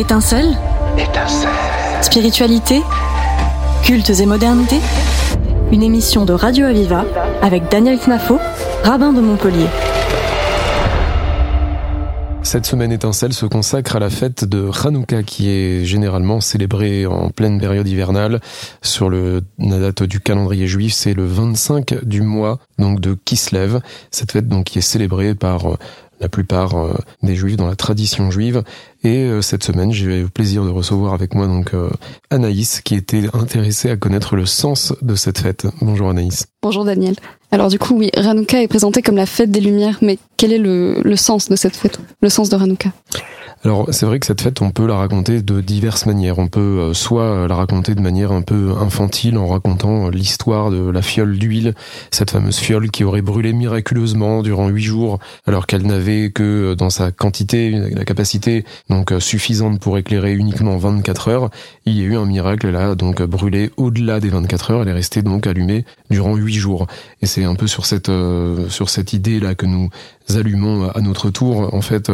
Étincelle Étincelle. Spiritualité Cultes et modernité Une émission de Radio Aviva avec Daniel Knafo, rabbin de Montpellier. Cette semaine étincelle se consacre à la fête de Hanouka qui est généralement célébrée en pleine période hivernale. Sur le, la date du calendrier juif, c'est le 25 du mois donc de Kislev. Cette fête donc qui est célébrée par euh, la plupart euh, des juifs dans la tradition juive. Et euh, cette semaine, j'ai eu le plaisir de recevoir avec moi donc Anaïs qui était intéressée à connaître le sens de cette fête. Bonjour Anaïs. Bonjour Daniel. Alors du coup, oui, Hanouka est présenté comme la fête des Lumières, mais quel est le, le sens de cette fête, le sens de Hanouka alors c'est vrai que cette fête, on peut la raconter de diverses manières. On peut euh, soit la raconter de manière un peu infantile en racontant euh, l'histoire de la fiole d'huile, cette fameuse fiole qui aurait brûlé miraculeusement durant huit jours, alors qu'elle n'avait que euh, dans sa quantité, la capacité donc suffisante pour éclairer uniquement 24 heures. Il y a eu un miracle, elle a donc brûlé au-delà des 24 heures. Elle est restée donc allumée durant huit jours. Et c'est un peu sur cette sur cette idée là que nous allumons à notre tour en fait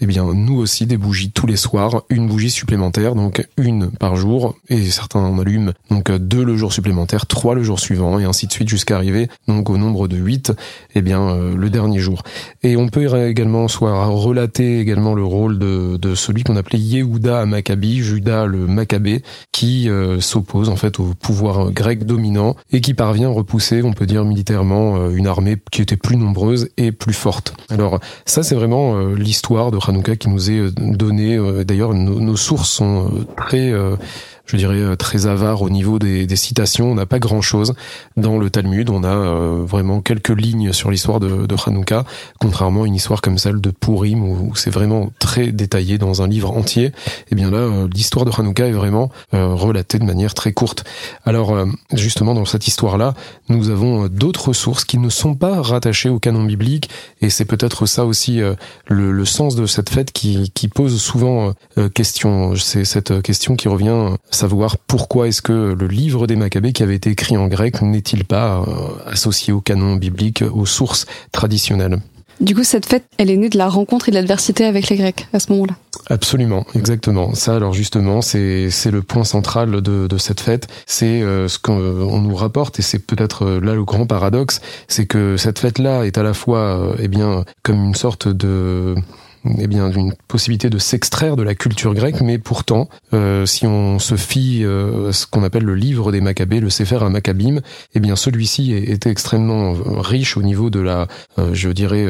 eh bien nous aussi des bougies tous les soirs une bougie supplémentaire donc une par jour et certains en allument donc deux le jour supplémentaire trois le jour suivant et ainsi de suite jusqu'à arriver donc au nombre de huit eh bien euh, le dernier jour. Et on peut également soit relater également le rôle de, celui qu'on appelait Yehuda à Maccabi Judas le Maccabée qui euh, s'oppose en fait au pouvoir grec dominant et qui parvient à repousser on peut dire militairement euh, une armée qui était plus nombreuse et plus forte alors ça, c'est vraiment euh, l'histoire de Hanouka qui nous est euh, donnée. Euh, d'ailleurs, nos, nos, sources sont très je dirais, euh, très avare au niveau des, des citations. On n'a pas grand-chose dans le Talmud. On a euh, vraiment quelques lignes sur l'histoire de, de Hanouka, contrairement à une histoire comme celle de Purim, où, c'est vraiment très détaillé dans un livre entier. Et eh bien là, euh, l'histoire de Hanouka est vraiment relatée de manière très courte. Alors, justement, dans cette histoire-là, nous avons d'autres sources qui ne sont pas rattachées au canon biblique, et c'est peut-être ça aussi le, le, sens de cette fête qui, qui pose souvent question. C'est cette question qui revient savoir pourquoi est-ce que le livre des Maccabées qui avait été écrit en grec n'est-il pas euh, associé au canon biblique, aux sources traditionnelles? Du coup, cette fête, elle est née de la rencontre et de l'adversité avec les Grecs à ce moment-là. Absolument, exactement. Ça, alors justement, c'est c'est le point central de, de cette fête. C'est euh, ce qu'on nous rapporte et c'est peut-être euh, là le grand paradoxe, c'est que cette fête-là est à la fois, eh bien, comme une sorte de eh bien d'une possibilité de s'extraire de la culture grecque, mais pourtant, euh, si on se fie euh, ce qu'on appelle le livre des Maccabées, le Sefer à Maccabim, eh bien celui-ci était extrêmement riche au niveau de la, euh, je dirais,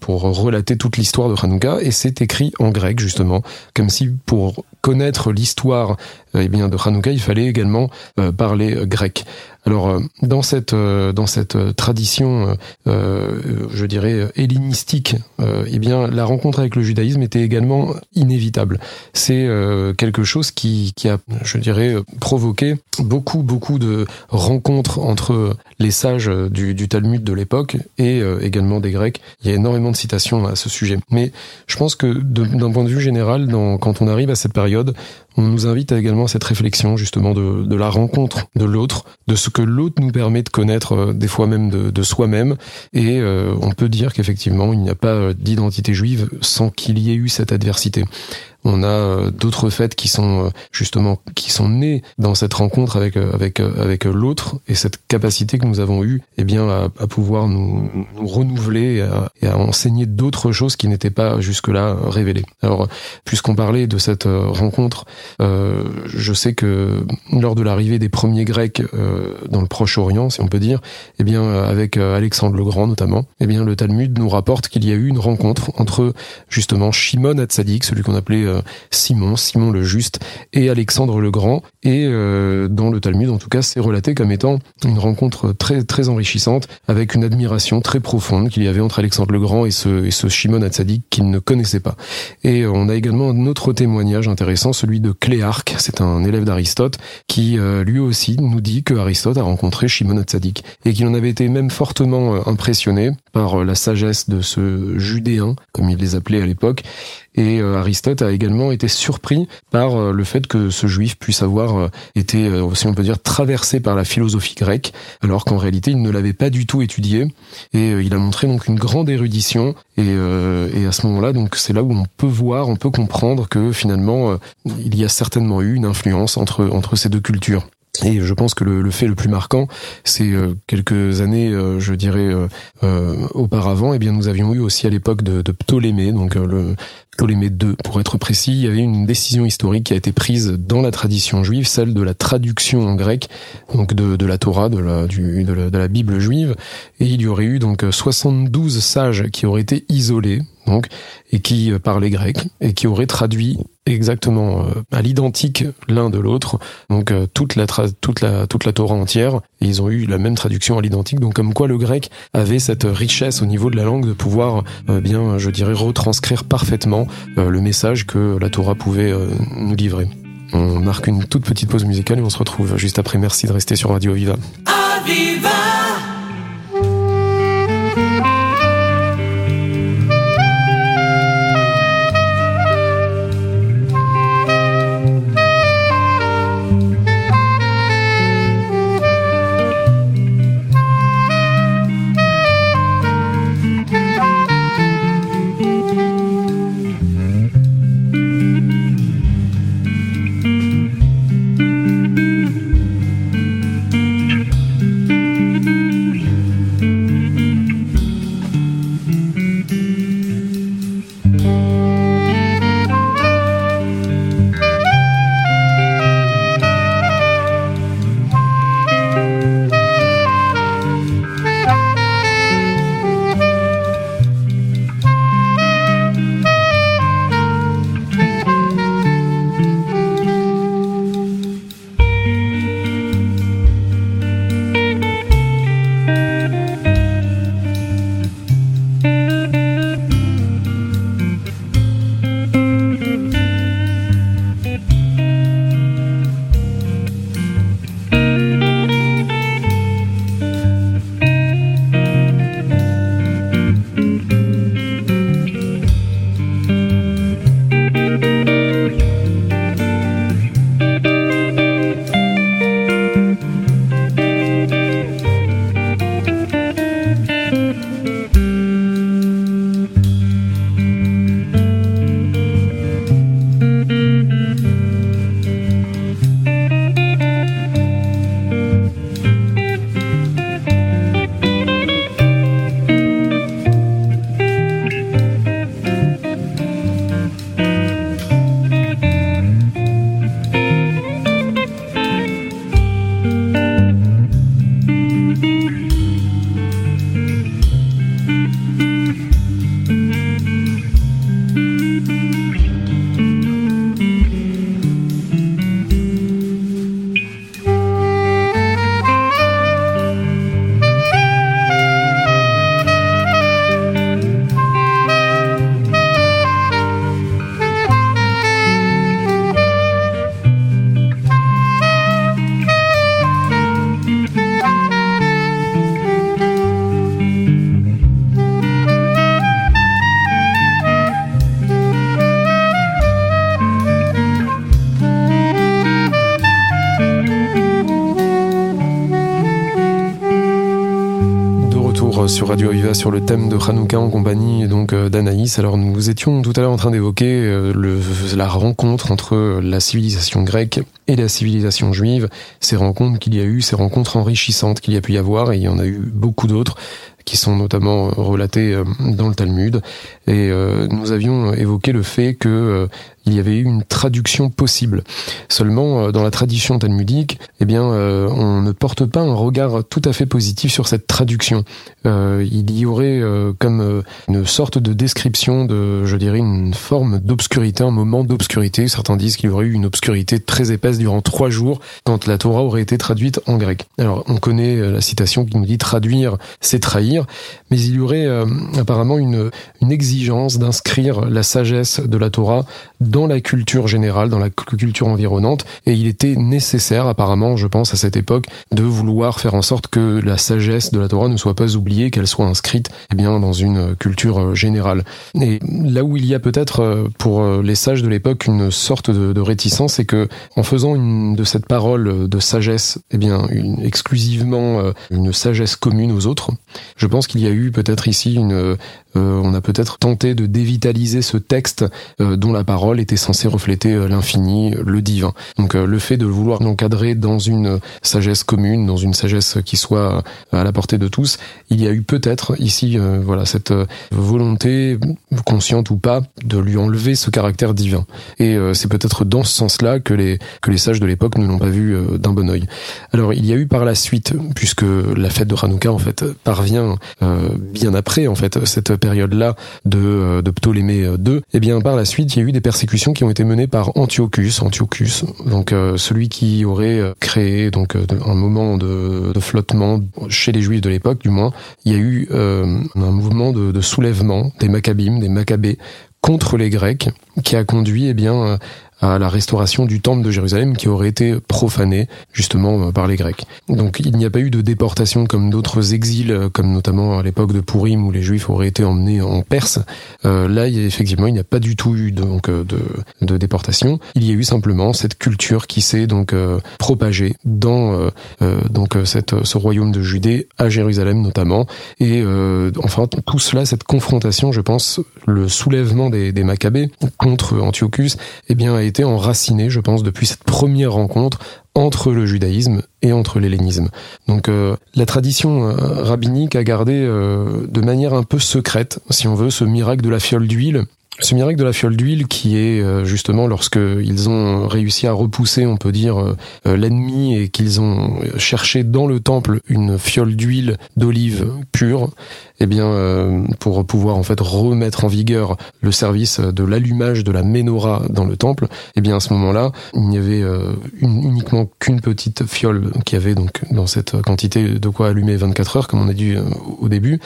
pour relater toute l'histoire de Hanouka, et c'est écrit en grec justement, comme si pour connaître l'histoire eh bien de Hanouka, il fallait également parler grec. Alors euh, dans cette euh, dans cette euh, tradition, je dirais hellénistique, eh bien la rencontre avec le judaïsme était également inévitable. C'est quelque chose qui qui a, je dirais, provoqué beaucoup beaucoup de rencontres entre les sages du, du Talmud de l'époque et également des Grecs. Il y a énormément de citations à ce sujet. Mais je pense que d'un point de vue général, dans, quand on arrive à cette période, on nous invite également à cette réflexion justement de, la rencontre de l'autre, de ce que l'autre nous permet de connaître euh, des fois même de, de soi-même. Et euh, on peut dire qu'effectivement, il n'y a pas euh, d'identité juive sans qu'il y ait eu cette adversité. On a euh, d'autres fêtes qui sont euh, justement qui sont nées dans cette rencontre avec euh, avec avec l'autre et cette capacité que nous avons eue, eh bien à, à pouvoir nous, nous renouveler et à, et à enseigner d'autres choses qui n'étaient pas jusque-là révélées. Alors, puisqu'on parlait de cette rencontre, euh, je sais que lors de l'arrivée des premiers Grecs euh, dans le Proche-Orient, si on peut dire, eh bien avec Alexandre le Grand notamment, eh bien le Talmud nous rapporte qu'il y a eu une rencontre entre justement Shimon Hatzadik, celui qu'on appelait Simon, Simon le Juste et Alexandre le Grand. Et euh, dans le Talmud, en tout cas, c'est relaté comme étant une rencontre très très enrichissante, avec une admiration très profonde qu'il y avait entre Alexandre le Grand et ce, et ce Shimon Hatzadik qu'il ne connaissait pas. Et on a également un autre témoignage intéressant, celui de Cléarque, c'est un élève d'Aristote, qui euh, lui aussi nous dit que Aristote a rencontré Shimon Hatzadik et qu'il en avait été même fortement impressionné par la sagesse de ce judéen, comme il les appelait à l'époque, Et Aristote a également été surpris par le fait que ce juif puisse avoir été, si on peut dire, traversé par la philosophie grecque, alors qu'en réalité il ne l'avait pas du tout étudié. Et il a montré donc une grande érudition. Et, à ce moment-là, donc c'est là où on peut voir, on peut comprendre que finalement il y a certainement eu une influence entre entre ces deux cultures. Et je pense que le, fait le plus marquant, c'est euh, quelques années, euh, je dirais, euh, auparavant, eh bien, nous avions eu aussi à l'époque de, de, Ptolémée, donc le Pour être précis, il y avait une décision historique qui a été prise dans la tradition juive, celle de la traduction en grec, donc de, de la Torah, de la, de la, de la Bible juive, et il y aurait eu donc 72 sages qui auraient été isolés, donc, et qui parlaient grec, et qui auraient traduit exactement euh, à l'identique l'un de l'autre. Donc euh, toute la toute la toute la Torah entière, ils ont eu la même traduction à l'identique. Donc comme quoi le grec avait cette richesse au niveau de la langue de pouvoir euh, bien, je dirais, retranscrire parfaitement le message que la Torah pouvait nous livrer. On marque une toute petite pause musicale et on se retrouve juste après. Merci de rester sur Radio Viva. Sur le thème de Hanouka en compagnie donc euh, d'Anaïs. Alors nous étions tout à l'heure en train d'évoquer euh, la rencontre entre la civilisation grecque et la civilisation juive, ces rencontres qu'il y a eu, ces rencontres enrichissantes qu'il y a pu y avoir, et il y en a eu beaucoup d'autres qui sont notamment relatées euh, dans le Talmud. Et nous avions évoqué le fait que il y avait eu une traduction possible. Seulement, euh, dans la tradition talmudique, eh bien, euh, on ne porte pas un regard tout à fait positif sur cette traduction. Euh, il y aurait comme une sorte de description de, je dirais, une forme d'obscurité, un moment d'obscurité. Certains disent qu'il y aurait eu une obscurité très épaisse durant trois jours quand la Torah aurait été traduite en grec. Alors on connaît la citation qui nous dit traduire, c'est trahir, mais il y aurait apparemment une, une exigence d'inscrire la sagesse de la Torah la culture générale, dans la culture environnante, et il était nécessaire apparemment, je pense, à cette époque, de vouloir faire en sorte que la sagesse de la Torah ne soit pas oubliée, qu'elle soit inscrite eh bien dans une culture générale. Et là où il y a peut-être euh, pour euh, les sages de l'époque une sorte de, réticence, c'est que en faisant de cette parole de sagesse, eh bien exclusivement euh, une sagesse commune aux autres, je pense qu'il y a eu peut-être ici une euh, on a peut-être tenté de dévitaliser ce texte euh, dont la parole était censée refléter euh, l'infini, le divin. Donc le fait de vouloir l'encadrer dans une sagesse commune, dans une sagesse qui soit à la portée de tous, il y a eu peut-être ici voilà cette volonté consciente ou pas de lui enlever ce caractère divin. Et c'est peut-être dans ce sens-là que les que les sages de l'époque ne l'ont pas vu d'un bon oeil. Alors il y a eu par la suite, puisque la fête de Hanouka en fait parvient bien après en fait cette période-là de, euh, de Ptolémée II, eh bien par la suite, il y a eu des persécutions qui ont été menées par Antiochus, Antiochus, donc euh, celui qui aurait euh, créé donc un moment de, flottement chez les Juifs de l'époque, du moins. Il y a eu un mouvement de, de soulèvement des Maccabim, des Maccabées contre les Grecs, qui a conduit eh bien à la restauration du temple de Jérusalem qui aurait été profané justement euh, par les Grecs. Donc il n'y a pas eu de déportation comme d'autres exils, euh, comme notamment à l'époque de Pourim où les Juifs auraient été emmenés en Perse. Euh, là, effectivement, il n'y a pas du tout eu donc euh, de, de, déportation. Il y a eu simplement cette culture qui s'est donc euh, propagée dans euh, donc cette, ce royaume de Judée à Jérusalem notamment. Et enfin tout cela, cette confrontation, je pense, le soulèvement des, des Maccabées contre Antiochus, eh bien été enraciné, je pense, depuis cette première rencontre entre le judaïsme et entre l'hellénisme. Donc euh, la tradition euh, rabbinique a gardé euh, de manière un peu secrète, si on veut, ce miracle de la fiole d'huile ce miracle de la fiole d'huile qui est justement lorsque ils ont réussi à repousser, on peut dire, l'ennemi et qu'ils ont cherché dans le temple une fiole d'huile d'olive pure, eh bien, pour pouvoir en fait remettre en vigueur le service de l'allumage de la menorah dans le temple, eh bien à ce moment-là, il n'y avait uniquement qu'une petite fiole qui avait donc dans cette quantité de quoi allumer 24 heures, comme on a dit au début.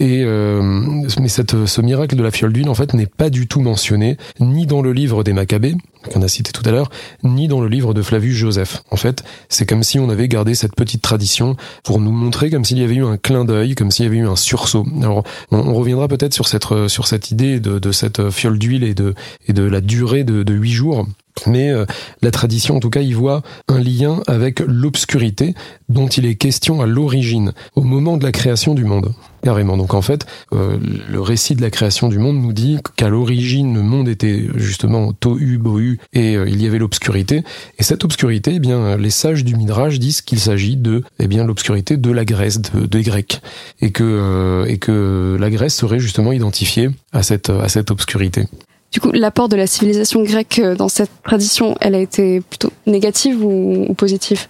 Et mais cette, ce miracle de la fiole d'huile en fait n'est pas du tout mentionné, ni dans le livre des Maccabées, qu'on a cité tout à l'heure, ni dans le livre de Flavius Joseph. En fait, c'est comme si on avait gardé cette petite tradition pour nous montrer comme s'il y avait eu un clin d'œil, comme s'il y avait eu un sursaut. Alors, on, reviendra peut-être sur cette, sur cette idée de, cette fiole d'huile et de, et de la durée de huit jours. Mais euh, la tradition, en tout cas, y voit un lien avec l'obscurité dont il est question à l'origine, au moment de la création du monde. Carrément. Donc en fait, euh, le récit de la création du monde nous dit qu'à l'origine, le monde était justement tohu, bohu, et euh, il y avait l'obscurité. Et cette obscurité, eh bien, les sages du Midrash disent qu'il s'agit de, eh bien, l'obscurité de la Grèce, de, des Grecs, et que et que la Grèce serait justement identifiée à cette à cette obscurité. Du coup, l'apport de la civilisation grecque euh, dans cette tradition, elle a été plutôt négative ou, positive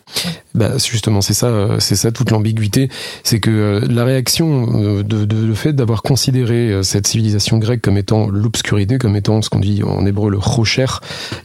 bah justement, c'est ça, euh, c'est ça toute l'ambiguïté, c'est que euh, la réaction de, de le fait d'avoir considéré cette civilisation grecque comme étant l'obscurité, comme étant ce qu'on dit en hébreu le rocher,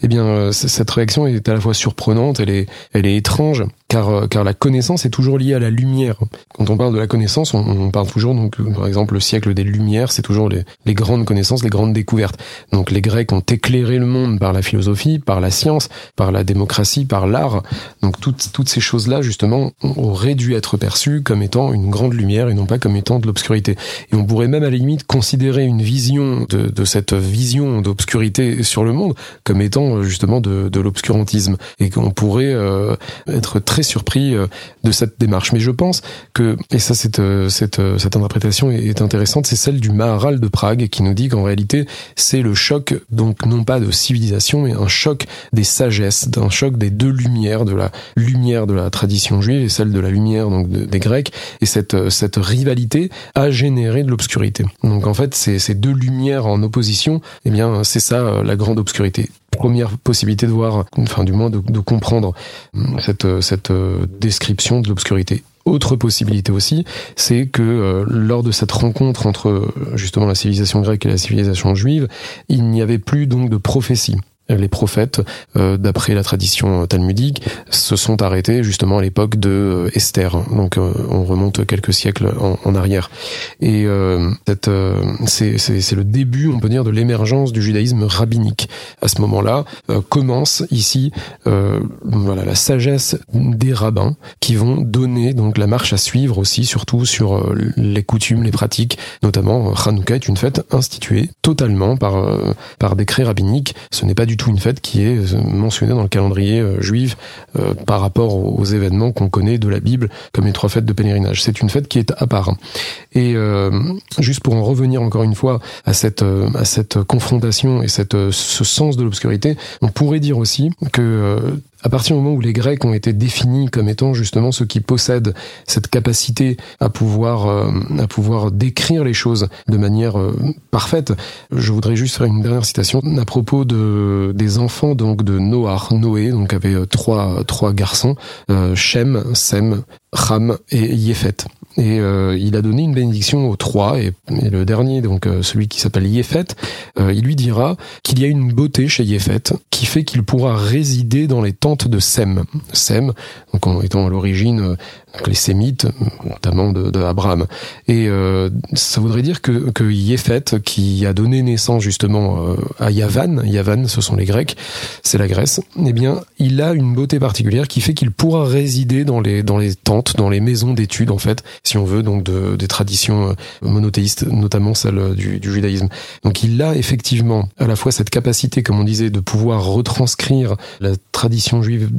eh bien cette réaction est à la fois surprenante, elle est, elle est étrange, car car la connaissance est toujours liée à la lumière. Quand on parle de la connaissance, on, on parle toujours donc par exemple le siècle des Lumières, c'est toujours les, les grandes connaissances, les grandes découvertes. Donc les Grecs ont éclairé le monde par la philosophie, par la science, par la démocratie, par l'art. Donc toutes, toutes ces choses-là, justement, auraient dû être perçues comme étant une grande lumière et non pas comme étant de l'obscurité. Et on pourrait même à la limite considérer une vision de, de cette vision d'obscurité sur le monde comme étant justement de, de l'obscurantisme. Et qu'on pourrait euh, être très surpris euh, de cette démarche. Mais je pense que, et ça cette, euh, cette, cette interprétation est intéressante, c'est celle du Maharal de Prague qui nous dit qu'en réalité c'est le choc donc non pas de civilisation, mais un choc des sagesses, d'un choc des deux lumières, de la lumière de la tradition juive et celle de la lumière donc des Grecs. Et cette, euh, cette rivalité a généré de l'obscurité. Donc en fait, ces, ces deux lumières en opposition, eh bien c'est ça euh, la grande obscurité première possibilité de voir, enfin du moins de, comprendre hum, cette, euh, cette description de l'obscurité. Autre possibilité aussi, c'est que euh, lors de cette rencontre entre justement la civilisation grecque et la civilisation juive, il n'y avait plus donc de prophétie. Les prophètes, d'après la tradition talmudique, se sont arrêtés justement à l'époque de Esther. Donc on remonte quelques siècles en, arrière. Et c'est le début, on peut dire, de l'émergence du judaïsme rabbinique. À ce moment-là, commence ici voilà la sagesse des rabbins qui vont donner donc la marche à suivre aussi, surtout sur les coutumes, les pratiques, notamment Hanouka est une fête instituée totalement par euh, par décret rabbinique. Ce n'est pas du tout une fête qui est euh, mentionnée dans le calendrier euh, juif par rapport aux événements qu'on connaît de la Bible comme les trois fêtes de pèlerinage. C'est une fête qui est à part. Et juste pour en revenir encore une fois à cette à cette confrontation et cette ce sens de l'obscurité, on pourrait dire aussi que à partir du moment où les Grecs ont été définis comme étant justement ceux qui possèdent cette capacité à pouvoir euh, à pouvoir décrire les choses de manière euh, parfaite, je voudrais juste faire une dernière citation à propos de des enfants donc de Noah, Noé, donc avait euh, trois trois garçons, Shem, Sem, Ham et Yépheth. Et euh, il a donné une bénédiction aux trois, et, le dernier, donc euh, celui qui s'appelle Yéfet, euh, il lui dira qu'il y a une beauté chez Yéfet qui fait qu'il pourra résider dans les tentes de Sem. Sem, donc en étant à l'origine les Sémites, notamment de, de Abraham. Et euh, ça voudrait dire que, que qui a donné naissance justement euh, à Yavan, Yavan, ce sont les Grecs, c'est la Grèce, eh bien, il a une beauté particulière qui fait qu'il pourra résider dans les dans les tentes, dans les maisons d'études en fait, si on veut, donc de, des traditions euh, monothéistes, notamment celle du, du judaïsme. Donc il a effectivement à la fois cette capacité, comme on disait, de pouvoir retranscrire la tradition juive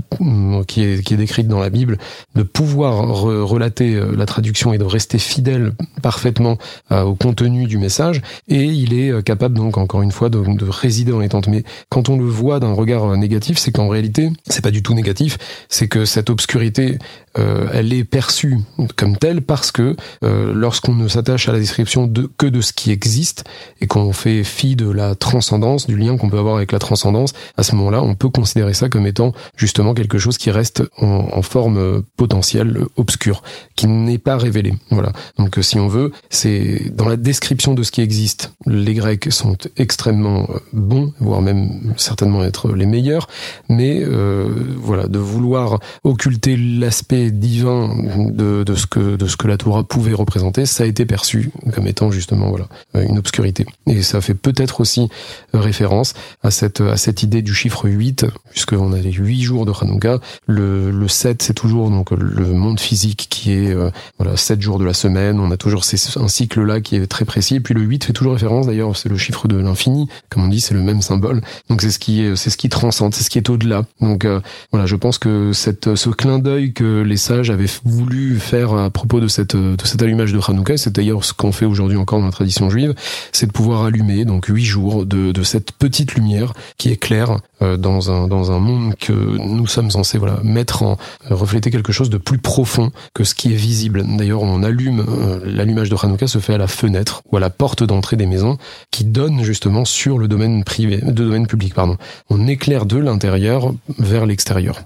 qui est qui est décrite dans la Bible, de pouvoir relater euh, la traduction et de rester fidèle parfaitement euh, au contenu du message. Et il est euh, capable donc encore une fois de, de résider dans les tentes. Mais quand on le voit d'un regard négatif, c'est qu'en réalité, c'est pas du tout négatif. C'est que cette obscurité euh, elle est perçue comme telle parce que euh, lorsqu'on ne s'attache à la description de, que de ce qui existe et qu'on fait fi de la transcendance, du lien qu'on peut avoir avec la transcendance, à ce moment-là, on peut considérer ça comme étant justement quelque chose qui reste en, en forme potentielle obscure, qui n'est pas révélé. Voilà. Donc si on veut, c'est dans la description de ce qui existe. Les Grecs sont extrêmement euh, bons, voire même certainement être les meilleurs, mais euh, voilà, de vouloir occulter l'aspect divin de, de, ce que de ce que la Torah pouvait représenter, ça a été perçu comme étant justement voilà une obscurité. Et ça fait peut-être aussi référence à cette à cette idée du chiffre 8 puisqu'on a les 8 jours de Hanouka, le le 7 c'est toujours donc le monde physique qui est euh, voilà 7 jours de la semaine, on a toujours ces, un cycle là qui est très précis et puis le 8 fait toujours référence d'ailleurs, c'est le chiffre de l'infini, comme on dit, c'est le même symbole. Donc c'est ce qui est c'est ce qui transcende, c'est ce qui est au-delà. Donc euh, voilà, je pense que cette ce clin d'œil que les sages avaient voulu faire à propos de cette de cet allumage de Hanouka, c'est d'ailleurs ce qu'on fait aujourd'hui encore dans la tradition juive, c'est de pouvoir allumer donc huit jours de, de cette petite lumière qui éclaire euh, dans un dans un monde que nous sommes censés voilà mettre en refléter quelque chose de plus profond que ce qui est visible. D'ailleurs, on allume euh, l'allumage de Hanouka se fait à la fenêtre ou à la porte d'entrée des maisons qui donne justement sur le domaine privé, de domaine public pardon. On éclaire de l'intérieur vers l'extérieur.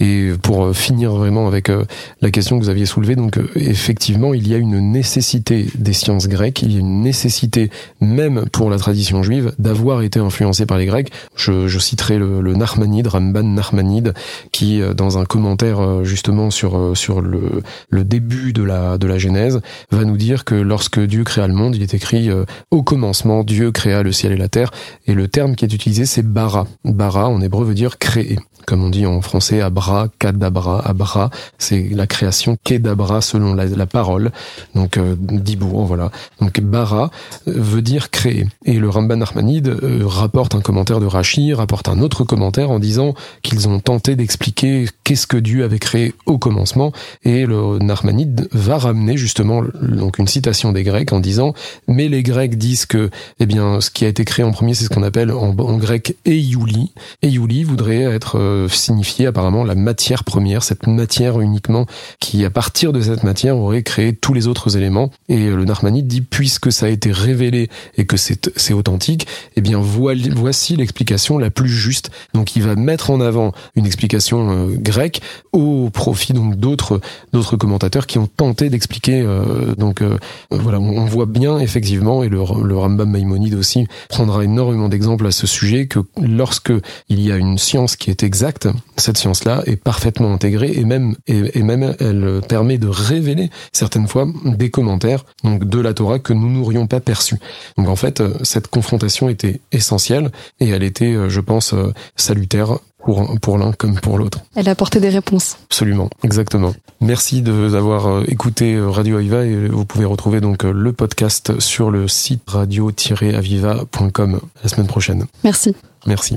Et pour euh, finir vraiment avec euh, la question que vous aviez soulevée, donc euh, effectivement, il y a une nécessité des sciences grecques, il y a une nécessité même pour la tradition juive d'avoir été influencé par les Grecs. Je, je citerai le, le Narmanide, Ramban Narmanide, qui dans un commentaire justement sur sur le, le début de la de la Genèse va nous dire que lorsque Dieu créa le monde, il est écrit au commencement Dieu créa le ciel et la terre, et le terme qui est utilisé c'est bara. Bara en hébreu veut dire créer, comme on dit en français abra Kadabra, Abra, c'est la création Kedabra selon la, parole, donc euh, Dibour, voilà. Donc Bara euh, veut dire créer. Et le Ramban Armanide euh, rapporte un commentaire de Rashi, rapporte un autre commentaire en disant qu'ils ont tenté d'expliquer qu'est-ce que Dieu avait créé au commencement, et le Narmanide va ramener justement donc une citation des Grecs en disant mais les Grecs disent que eh bien ce qui a été créé en premier c'est ce qu'on appelle en, grec Eiouli. Eiouli voudrait être signifié apparemment la matière première, cette matière uniquement qui, à partir de cette matière, aurait créé tous les autres éléments. Et le Narmanide dit, puisque ça a été révélé et que c'est, authentique, eh bien, voici l'explication la plus juste. Donc, il va mettre en avant une explication euh, grecque au profit donc d'autres d'autres commentateurs qui ont tenté d'expliquer. Euh, donc, euh, voilà, on, voit bien effectivement, et le, le Rambam Maïmonide aussi prendra énormément d'exemples à ce sujet que lorsque il y a une science qui est exacte, cette science-là est parfaitement intégrée et même et, même elle permet de révéler certaines fois des commentaires donc de la Torah que nous n'aurions pas perçus. Donc en fait, cette confrontation était essentielle et elle était, euh, je pense, euh, salutaire pour, pour l'un comme pour l'autre. Elle a apporté des réponses. Absolument, exactement. Merci de d'avoir euh, écouté Radio Aviva et vous pouvez retrouver donc le podcast sur le site radio-aviva.com la semaine prochaine. Merci. Merci.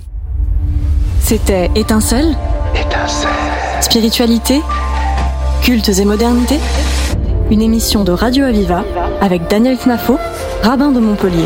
C'était Étincelle. Spiritualité Cultes et modernité Une émission de Radio Aviva avec Daniel Knafo, rabbin de Montpellier.